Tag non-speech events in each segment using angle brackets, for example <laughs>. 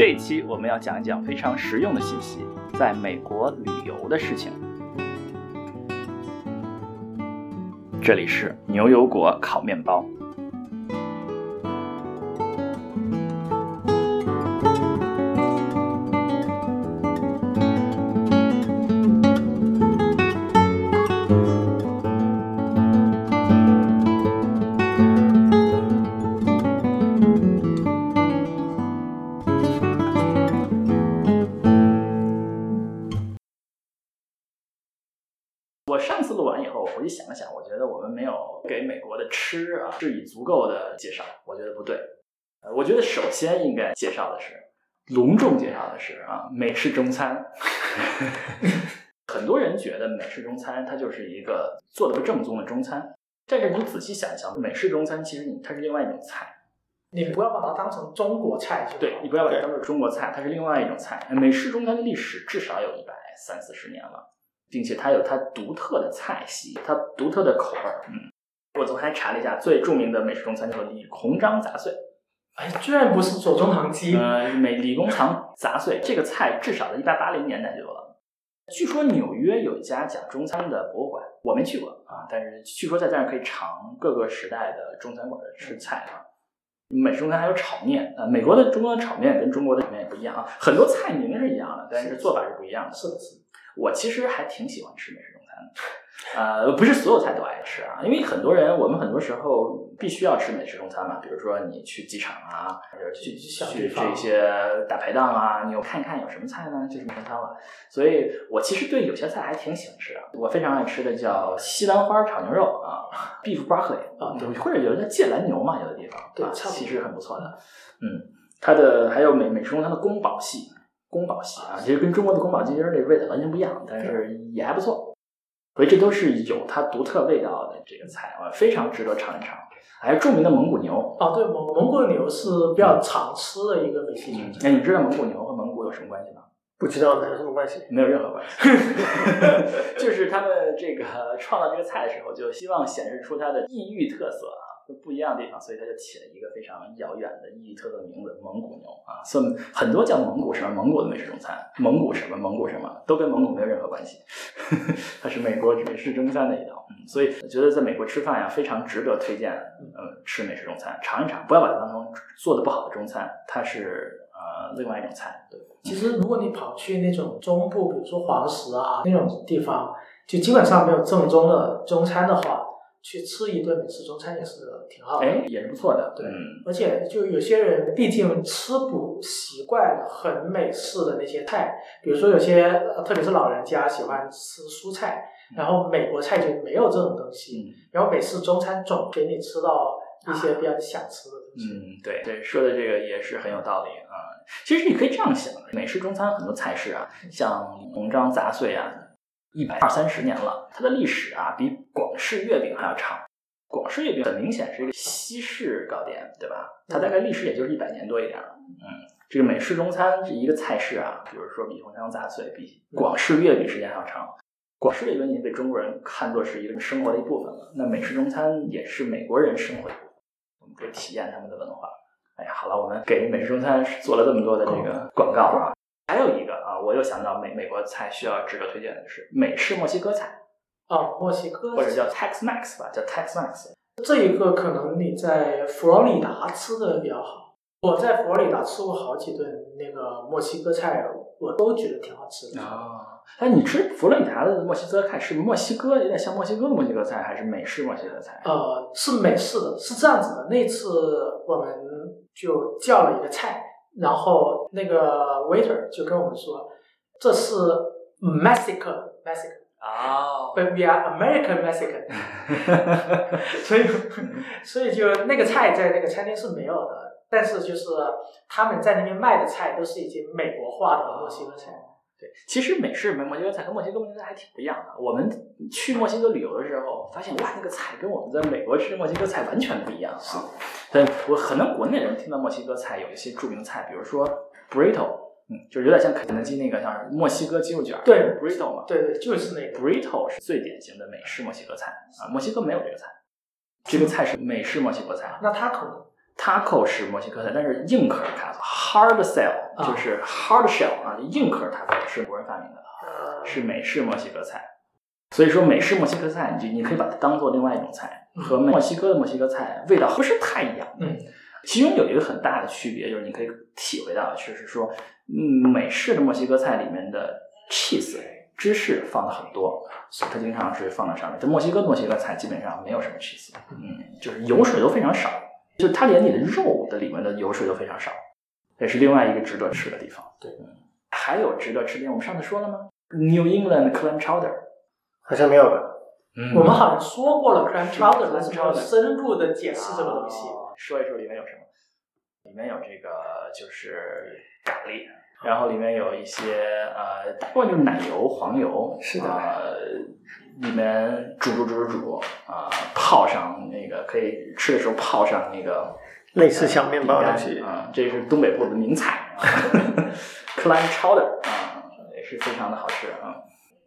这一期我们要讲一讲非常实用的信息，在美国旅游的事情。这里是牛油果烤面包。吃啊是以足够的介绍，我觉得不对。呃，我觉得首先应该介绍的是，隆重介绍的是啊美式中餐。<laughs> 很多人觉得美式中餐它就是一个做的不正宗的中餐，但是你仔细想一想，美式中餐其实你它是另外一种菜。你不要把它当成中国菜，就对你不要把它当做中国菜，它是另外一种菜。美式中餐的历史至少有一百三四十年了，并且它有它独特的菜系，它独特的口味儿。嗯，我昨天还查了一下，最著名的美式中餐叫做李鸿章杂碎。哎，居然不是左宗棠鸡，呃，美李工厂杂碎这个菜至少在一八八零年代就有了。据说纽约有一家讲中餐的博物馆，我没去过啊，但是据说在这儿可以尝各个时代的中餐馆的吃菜啊。美式中餐还有炒面，呃，美国的中国的炒面跟中国的炒面也不一样啊，很多菜名是一样的，但是做法是不一样的。是的，是的。我其实还挺喜欢吃美式中餐的，呃，不是所有菜都爱吃啊，因为很多人我们很多时候必须要吃美式中餐嘛，比如说你去机场啊，或者去去这些大排档啊，你有看一看有什么菜呢，就是中餐了。所以我其实对有些菜还挺喜欢吃的，我非常爱吃的叫西兰花炒牛肉啊，beef broccoli 啊对或者有的叫芥蓝牛嘛，有的地方啊，对其实很不错的，嗯，它的还有美美食中餐的宫保系。宫保系啊，其实跟中国的宫保鸡丁儿这味道完全不一样，但是也还不错。所以这都是有它独特味道的这个菜啊，非常值得尝一尝。还有著名的蒙古牛，哦，对，蒙蒙古牛是比较常吃的一个美食。哎，你知道蒙古牛和蒙古有什么关系吗？不知道有什么关系？没有任何关系，<laughs> 就是他们这个创造这个菜的时候，就希望显示出它的异域特色啊，不一样的地方，所以他就起了一个非常遥远的异域特色的名字——蒙古牛啊。所以很多叫蒙古什么蒙古的美食中餐，蒙古什么蒙古什么，都跟蒙古没有任何关系，<laughs> 它是美国美式中餐的一道。嗯，所以我觉得在美国吃饭呀，非常值得推荐。呃，吃美式中餐，尝一尝，不要把它当成做的不好的中餐，它是呃另外一种菜。对。其实，如果你跑去那种中部，比如说黄石啊那种地方，就基本上没有正宗的中餐的话，去吃一顿美式中餐也是挺好的。哎，也是不错的。对嗯，而且就有些人毕竟吃不习惯很美式的那些菜，比如说有些呃特别是老人家喜欢吃蔬菜，然后美国菜就没有这种东西，嗯然后美式中餐总给你吃到一些比较想吃的东西。嗯，对对，说的这个也是很有道理啊。其实你可以这样想，美式中餐很多菜式啊，像红章杂碎啊，一百二三十年了，它的历史啊比广式月饼还要长。广式月饼很明显是一个西式糕点，对吧？它大概历史也就是一百年多一点儿。嗯，这个美式中餐这一个菜式啊，比如说比红章杂碎比广式月饼时间还要长。广式月饼已经被中国人看作是一个生活的一部分了，那美式中餐也是美国人生活的一部分，我们可以体验他们的文化。哎呀，好了，我们给美式中餐做了这么多的这个广告啊，还有一个啊，我又想到美美国菜需要值得推荐的是美式墨西哥菜，哦，墨西哥或者叫 Tex-Mex 吧，叫 Tex-Mex。这一个可能你在佛罗里达吃的比较好。我在佛罗里达吃过好几顿那个墨西哥菜，我都觉得挺好吃的。啊，哎，你吃佛罗里达的墨西哥菜是墨西哥有点像墨西哥的墨西哥菜，还是美式墨西哥菜？呃，是美式的，是这样子的。那次我们就叫了一个菜，然后那个 waiter 就跟我们说，这是 Mexican Mexican。哦，But we are American Mexican，<laughs> 所以 <laughs> 所以就那个菜在那个餐厅是没有的，但是就是他们在那边卖的菜都是已经美国化的墨西哥菜。对，其实美式墨西哥菜跟墨西哥墨西哥菜还挺不一样的。我们去墨西哥旅游的时候，发现哇，那个菜跟我们在美国吃的墨西哥菜完全不一样啊。但，我可能国内人听到墨西哥菜有一些著名菜，比如说 burrito，嗯，就是有点像肯德基那个像是墨西哥鸡肉卷儿，对，burrito 嘛。对对，就是那个。burrito 是最典型的美式墨西哥菜啊，墨西哥没有这个菜，这个菜是美式墨西哥菜。那它可能 taco 是墨西哥菜，但是硬壳 taco，hard shell 啊就是 hard shell 啊，硬壳 taco 是国人发明的，啊是美式墨西哥菜。所以说美式墨西哥菜，你就你可以把它当做另外一种菜，和墨西哥的墨西哥菜味道不是太一样。嗯，其中有一个很大的区别，就是你可以体会到，就是说，嗯，美式的墨西哥菜里面的 cheese 芝士放的很多，它经常是放在上面。但墨西哥墨西哥菜基本上没有什么 cheese，嗯，就是油水都非常少，就它连你的肉的里面的油水都非常少，这是另外一个值得吃的地方。对嗯，还有值得吃的地方，我们上次说了吗？New England clam chowder，好像没有吧？嗯我们好像说过了 clam chowder，clam 但是没有 chowder 深入的解释这个东西。哦说一说里面有什么？里面有这个就是咖喱，然后里面有一些呃，大部分就是奶油、黄油，是的呃，里面煮煮煮煮煮啊、泡上那个可以吃的时候泡上那个类似小面包的东西。啊、这是东北部的名菜啊，<laughs> clam chowder 啊、也是非常的好吃啊，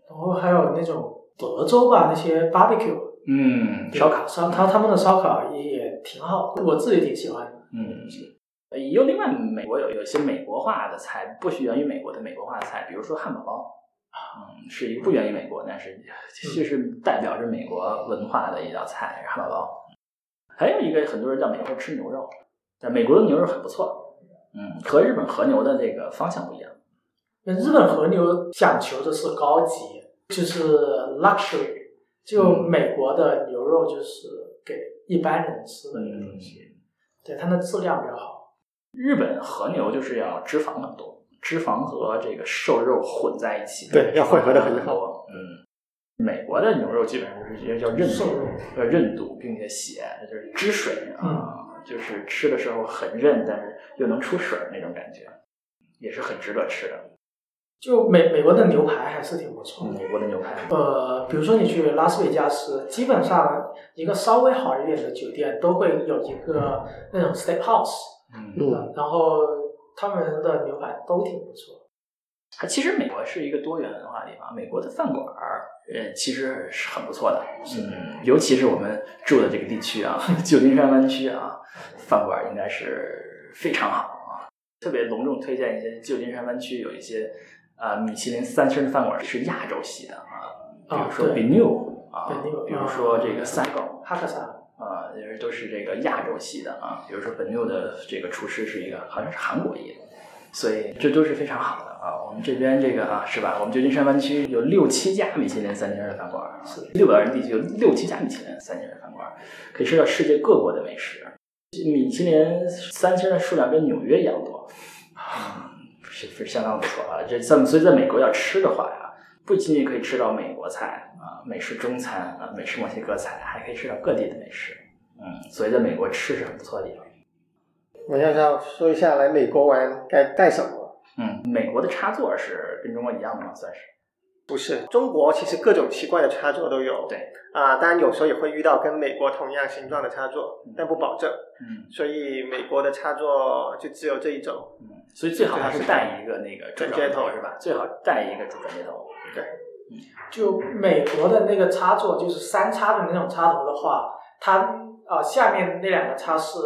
然后还有那种德州吧，那些 barbecue 嗯，烧烤，烧他他们的烧烤也也挺好，我自己挺喜欢的。嗯，有另外美国有有一些美国化的菜，不源于美国的美国化的菜，比如说汉堡包，嗯，是一个不源于美国，但是其实代表着美国文化的一道菜，汉堡包。还有一个很多人在美国吃牛肉，但美国的牛肉很不错，嗯，和日本和牛的这个方向不一样。那日本和牛讲求的是高级，就是 luxury，就嗯美国的牛肉就是给一般人吃的一个东西，对它的质量比较好。日本和牛就是要脂肪很多，脂肪和这个瘦肉混在一起，对要混合的很好多。嗯，美国的牛肉基本上就是也叫韧度呃韧度，并且血就是汁水嗯啊，就是吃的时候很韧，但是又能出水儿那种感觉，也是很值得吃的。就美美国的牛排还是挺不错的。美国的牛排，呃，比如说你去拉斯维加斯，基本上一个稍微好一点的酒店都会有一个那种 steakhouse，嗯，嗯，然后他们的牛排都挺不错。它其实美国是一个多元文化的地方，美国的饭馆儿，呃，其实是很不错的。嗯，尤其是我们住的这个地区啊，<laughs> 旧金山湾区啊，饭馆儿应该是非常好啊。特别隆重推荐一些旧金山湾区有一些啊、米其林三星的饭馆儿是亚洲系的啊，比如说啊对 Benu 啊 Benu，，比如说这个 Saigon 哈克萨，啊，就是都是这个亚洲系的啊。比如说本六的这个厨师是一个好像是韩国裔的，所以这都是非常好的啊。我们这边这个啊是吧？我们旧金山湾区有六七家米其林三星的饭馆六百人地区有六七家米其林三星的饭馆，可以吃到世界各国的美食。米其林三星的数量跟纽约一样多，啊，是是相当不错啊。这在所以在美国要吃的话呀，不仅仅可以吃到美国菜啊、美式中餐啊、美式墨西哥菜，还可以吃到各地的美食。嗯，所以在美国吃是很不错的地方。我想想说一下来美国玩该带什么。嗯，美国的插座是跟中国一样的吗？算是。不是，中国其实各种奇怪的插座都有。对。啊、当然有时候也会遇到跟美国同样形状的插座，但不保证。嗯所以美国的插座就只有这一种。嗯，所以最好还是带一个那个转接头是吧？最好带一个主转接头。对。就美国的那个插座，就是三插的那种插头的话，它啊、下面那两个叉是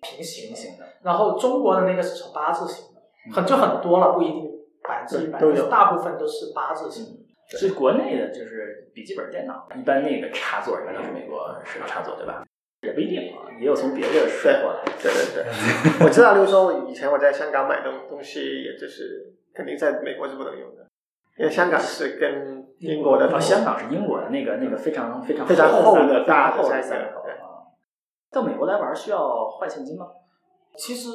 平行型，的。然后中国的那个是呈八字形的，很就很多了，不一定百分之一百，都有大部分都是八字形。所以国内的就是笔记本电脑，一般那个插座一般都是美国式的插座，对吧？也不一定啊，也有从别的摔过来。对对对，<laughs> 我知道，就是说以前我在香港买东东西，也就是肯定在美国是不能用的，因为香港是跟英国的哦，香港是英国的那个那个非常非常非常厚的的非常厚的。到美国来玩需要换现金吗？其实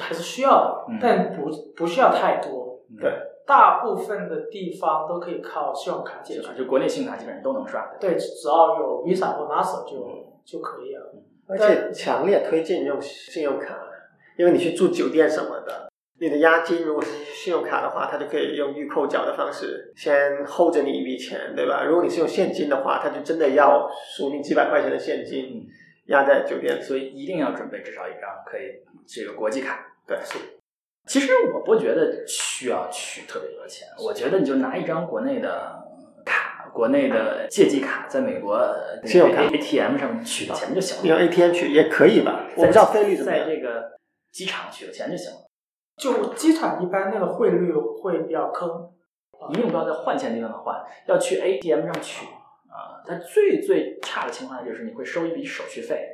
还是需要的，嗯但不不需要太多。对大部分的地方都可以靠信用卡解决就国内信用卡基本上都能刷。对，只要有 Visa 或 Master 就就可以了。而且强烈推荐用信用卡，因为你去住酒店什么的，你的押金如果是信用卡的话，它就可以用预扣缴的方式先 hold 着你一笔钱，对吧？如果你是用现金的话，它就真的要数你几百块钱的现金压在酒店。所以一定要准备至少一张可以这个国际卡。对，其实我不觉得需要取特别多钱，我觉得你就拿一张国内的卡，国内的借记卡在美国呃信用卡 ATM 上面取钱就行了，用 ATM 取也可以吧？我不知道费率怎么样。在这个机场取个钱就行了，就机场一般那个汇率会比较坑，一定不要在换钱地方换，要去 ATM 上取啊。它最最差的情况就是你会收一笔手续费。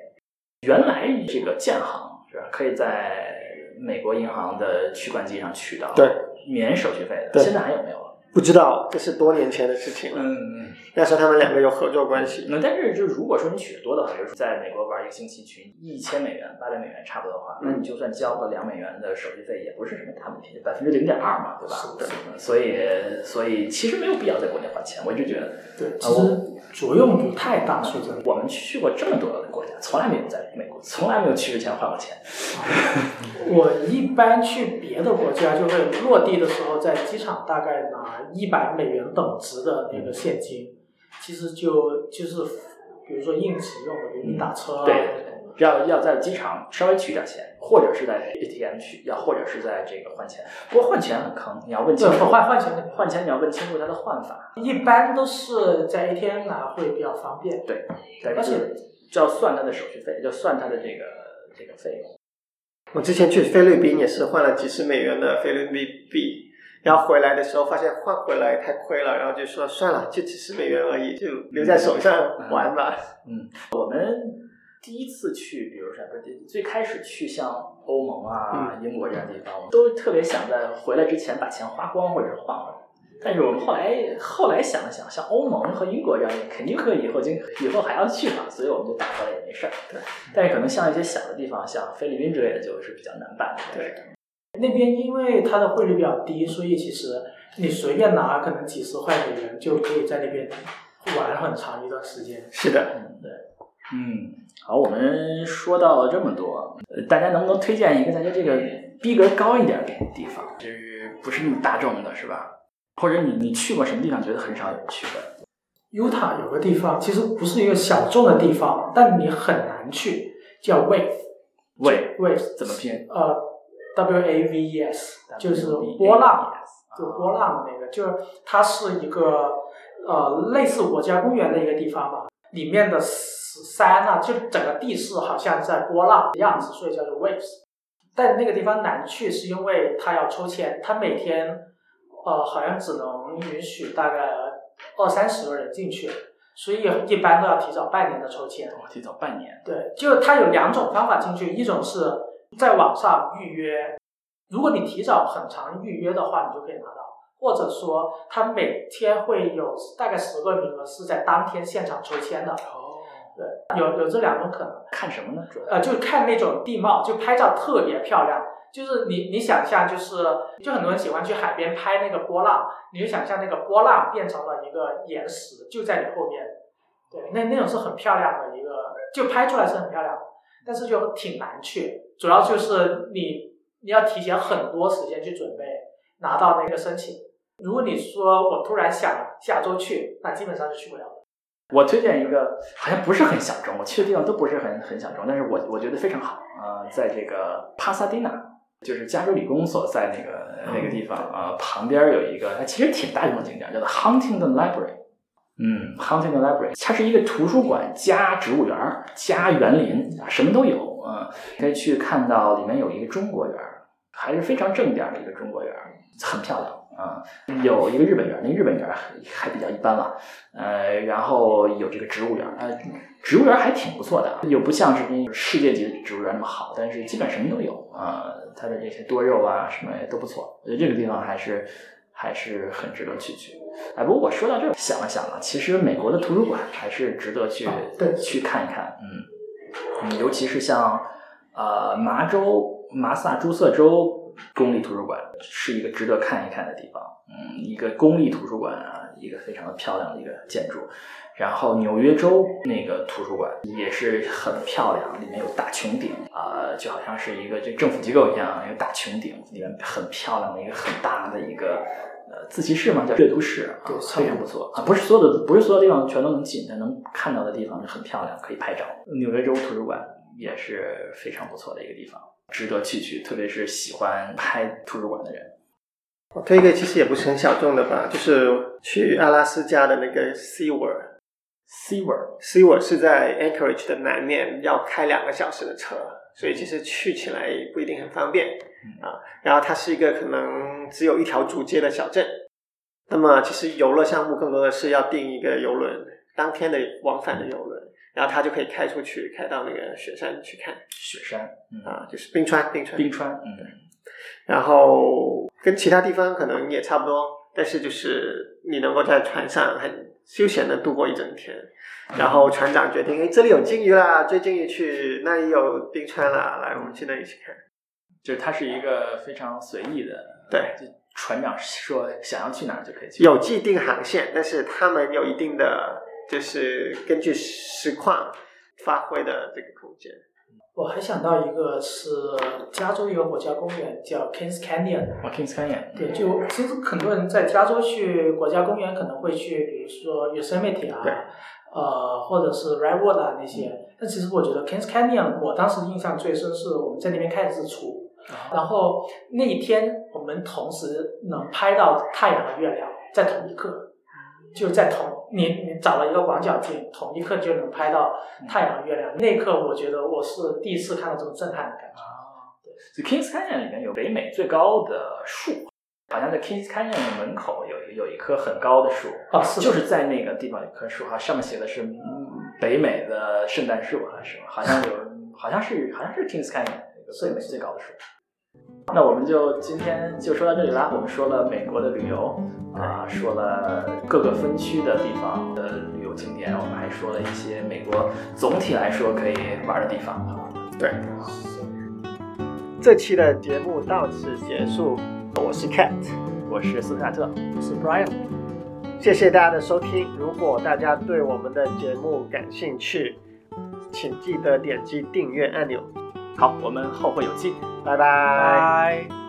原来这个建行是吧，可以在美国银行的取款机上取到，对，免手续费的。现在还有没有了？不知道，这是多年前的事情了。嗯嗯。那时候他们两个有合作关系。那但是就如果说你取的多的话，比如说在美国玩一个星期取一千美元、八百美元差不多的话，那你就算交个两美元的手续费，也不是什么大问题，百分之零点二嘛，对吧？是的嗯所以所以其实没有必要在国内花钱，我一直觉得。对，其实作用不太大，说真的。我们去过这么多的国家，从来没有在美国，从来没有去之前花过钱。<laughs> 我一般去别的国家，就是落地的时候在机场大概拿一百美元等值的那个现金，其实就就是比如说应急用的，比如你打车啊，对要要在机场稍微取点钱，或者是在 ATM 取，要或者是在这个换钱。不过换钱很坑，你要问清楚换换钱换钱你要问清楚它的换法，一般都是在 ATM 拿会比较方便。对，但而且是就要算他的手续费，就算他的这个这个费用。我之前去菲律宾也是换了几十美元的菲律宾币，然后回来的时候发现换回来太亏了，然后就说算了，就几十美元而已，就留在手上玩吧。嗯，我们第一次去，比如说不是最开始去像欧盟啊、英国这样的地方，我们都特别想在回来之前把钱花光或者是换回来。但是我们后来后来想了想，像欧盟和英国这样的，肯定会以后经以后还要去嘛，所以我们就打过来也没事儿。对，但是可能像一些小的地方，像菲律宾之类的，就是比较难办的。对，那边因为它的汇率比较低，所以其实你随便拿可能几十块美元就可以在那边玩很长一段时间。是的，嗯，对，嗯，好，我们说到了这么多，呃大家能不能推荐一个大家这个逼格高一点的地方，就是不是那么大众的，是吧？或者你你去过什么地方，觉得很少有人去的？Utah 有个地方其实不是一个小众的地方，但你很难去，叫 Wave。喂，Wave 怎么拼？呃，W A V E S，就是波浪，就啊波浪的那个，就是它是一个呃类似国家公园的一个地方吧，里面的山啊，就整个地势好像在波浪的样子，所以叫做 waves。但那个地方难去，是因为它要抽签，它每天呃好像只能允许大概二三十个人进去，所以一般都要提早半年的抽签。哦提早半年。对，就它有两种方法进去，一种是在网上预约，如果你提早很长预约的话，你就可以拿到；或者说它每天会有大概十个名额是在当天现场抽签的。哦，对，有有这两种可能。看什么呢？主要呃，就看那种地貌，就拍照特别漂亮。就是你你想象，就是就很多人喜欢去海边拍那个波浪，你就想象那个波浪变成了一个岩石，就在你后面。对，那那种是很漂亮的一个，就拍出来是很漂亮的，但是就挺难去，主要就是你你要提前很多时间去准备拿到那个申请。如果你说我突然想下周去，那基本上是去不了的。我推荐一个，好像不是很小众，我去的地方都不是很很小众，但是我我觉得非常好啊、呃在这个帕萨蒂纳，就是加州理工所在那个那个地方啊、呃旁边有一个，它其实挺大众的景点，叫做 Huntington Library。嗯，Huntington Library，它是一个图书馆加植物园加园林，啊什么都有啊、呃可以去看到里面有一个中国园，还是非常正点的一个中国园，很漂亮啊、有一个日本园儿，那日本园还还比较一般了。呃，然后有这个植物园，呃，植物园还挺不错的，又不像是那世界级的植物园那么好，但是基本什么都有啊、它的这些多肉啊什么也都不错，我觉得这个地方还是还是很值得去去。哎，不过我说到这儿，想了想啊，其实美国的图书馆还是值得去、去看一看，嗯嗯，尤其是像呃麻州马萨诸塞州公立图书馆是一个值得看一看的地方，嗯，一个公立图书馆啊，一个非常的漂亮的一个建筑。然后纽约州那个图书馆也是很漂亮，里面有大穹顶啊、就好像是一个这政府机构一样，一个大穹顶，里面很漂亮的一个很大的一个呃自习室嘛，叫阅读室啊，非常不错啊。不是所有的不是所有地方全都能进，但能看到的地方很漂亮，可以拍照。纽约州图书馆也是非常不错的一个地方，值得去去，特别是喜欢拍图书馆的人。我推一个其实也不是很小众的吧，就是去阿拉斯加的那个 SeaWorld。SeaWorld SeaWorld 是在 Anchorage 的南面，要开两个小时的车，所以其实去起来不一定很方便啊。然后它是一个可能只有一条主街的小镇。那么其实游乐项目更多的是要订一个游轮，当天的往返的游轮，然后他就可以开出去，开到那个雪山去看。雪山，嗯，啊，就是冰川，冰川，冰川，嗯，然后跟其他地方可能也差不多，但是就是你能够在船上很休闲的度过一整天。然后船长决定，哎，这里有鲸鱼啦，追鲸鱼去；那里有冰川啦，来，我们去那里去看。就是它是一个非常随意的，对，就船长说想要去哪儿就可以去，有既定航线，但是他们有一定的就是根据实况发挥的这个空间。我还想到一个是加州一个国家公园叫 Kings Canyon，哦，Kings Canyon，对，就其实很多人在加州去国家公园可能会去，比如说 Yosemite 啊，呃，或者是 Redwood 啊那些。但其实我觉得 Kings Canyon，我当时印象最深是我们在那边看日出，然后那一天我们同时能拍到太阳和月亮在同一刻，就在同你你找了一个广角镜，同一刻就能拍到太阳和月亮。那一刻我觉得我是第一次看到这种震撼的感觉。啊，对，就 Kings Canyon 里面有北美最高的树，好像在 Kings Canyon 的门口有有一棵很高的树，哦，是就是在那个地方有棵树哈，上面写的是嗯北美的圣诞树还是什么，好像有，好像是好像是 Kings Canyon 那个最美最高的树。那我们就今天就说到这里啦。我们说了美国的旅游啊，说了各个分区的地方的旅游景点，我们还说了一些美国总体来说可以玩的地方啊。对，这期的节目到此结束，我是 Cat。我是斯卡特，我是 Brian。谢谢大家的收听。如果大家对我们的节目感兴趣，请记得点击订阅按钮。好，我们后会有期。拜拜。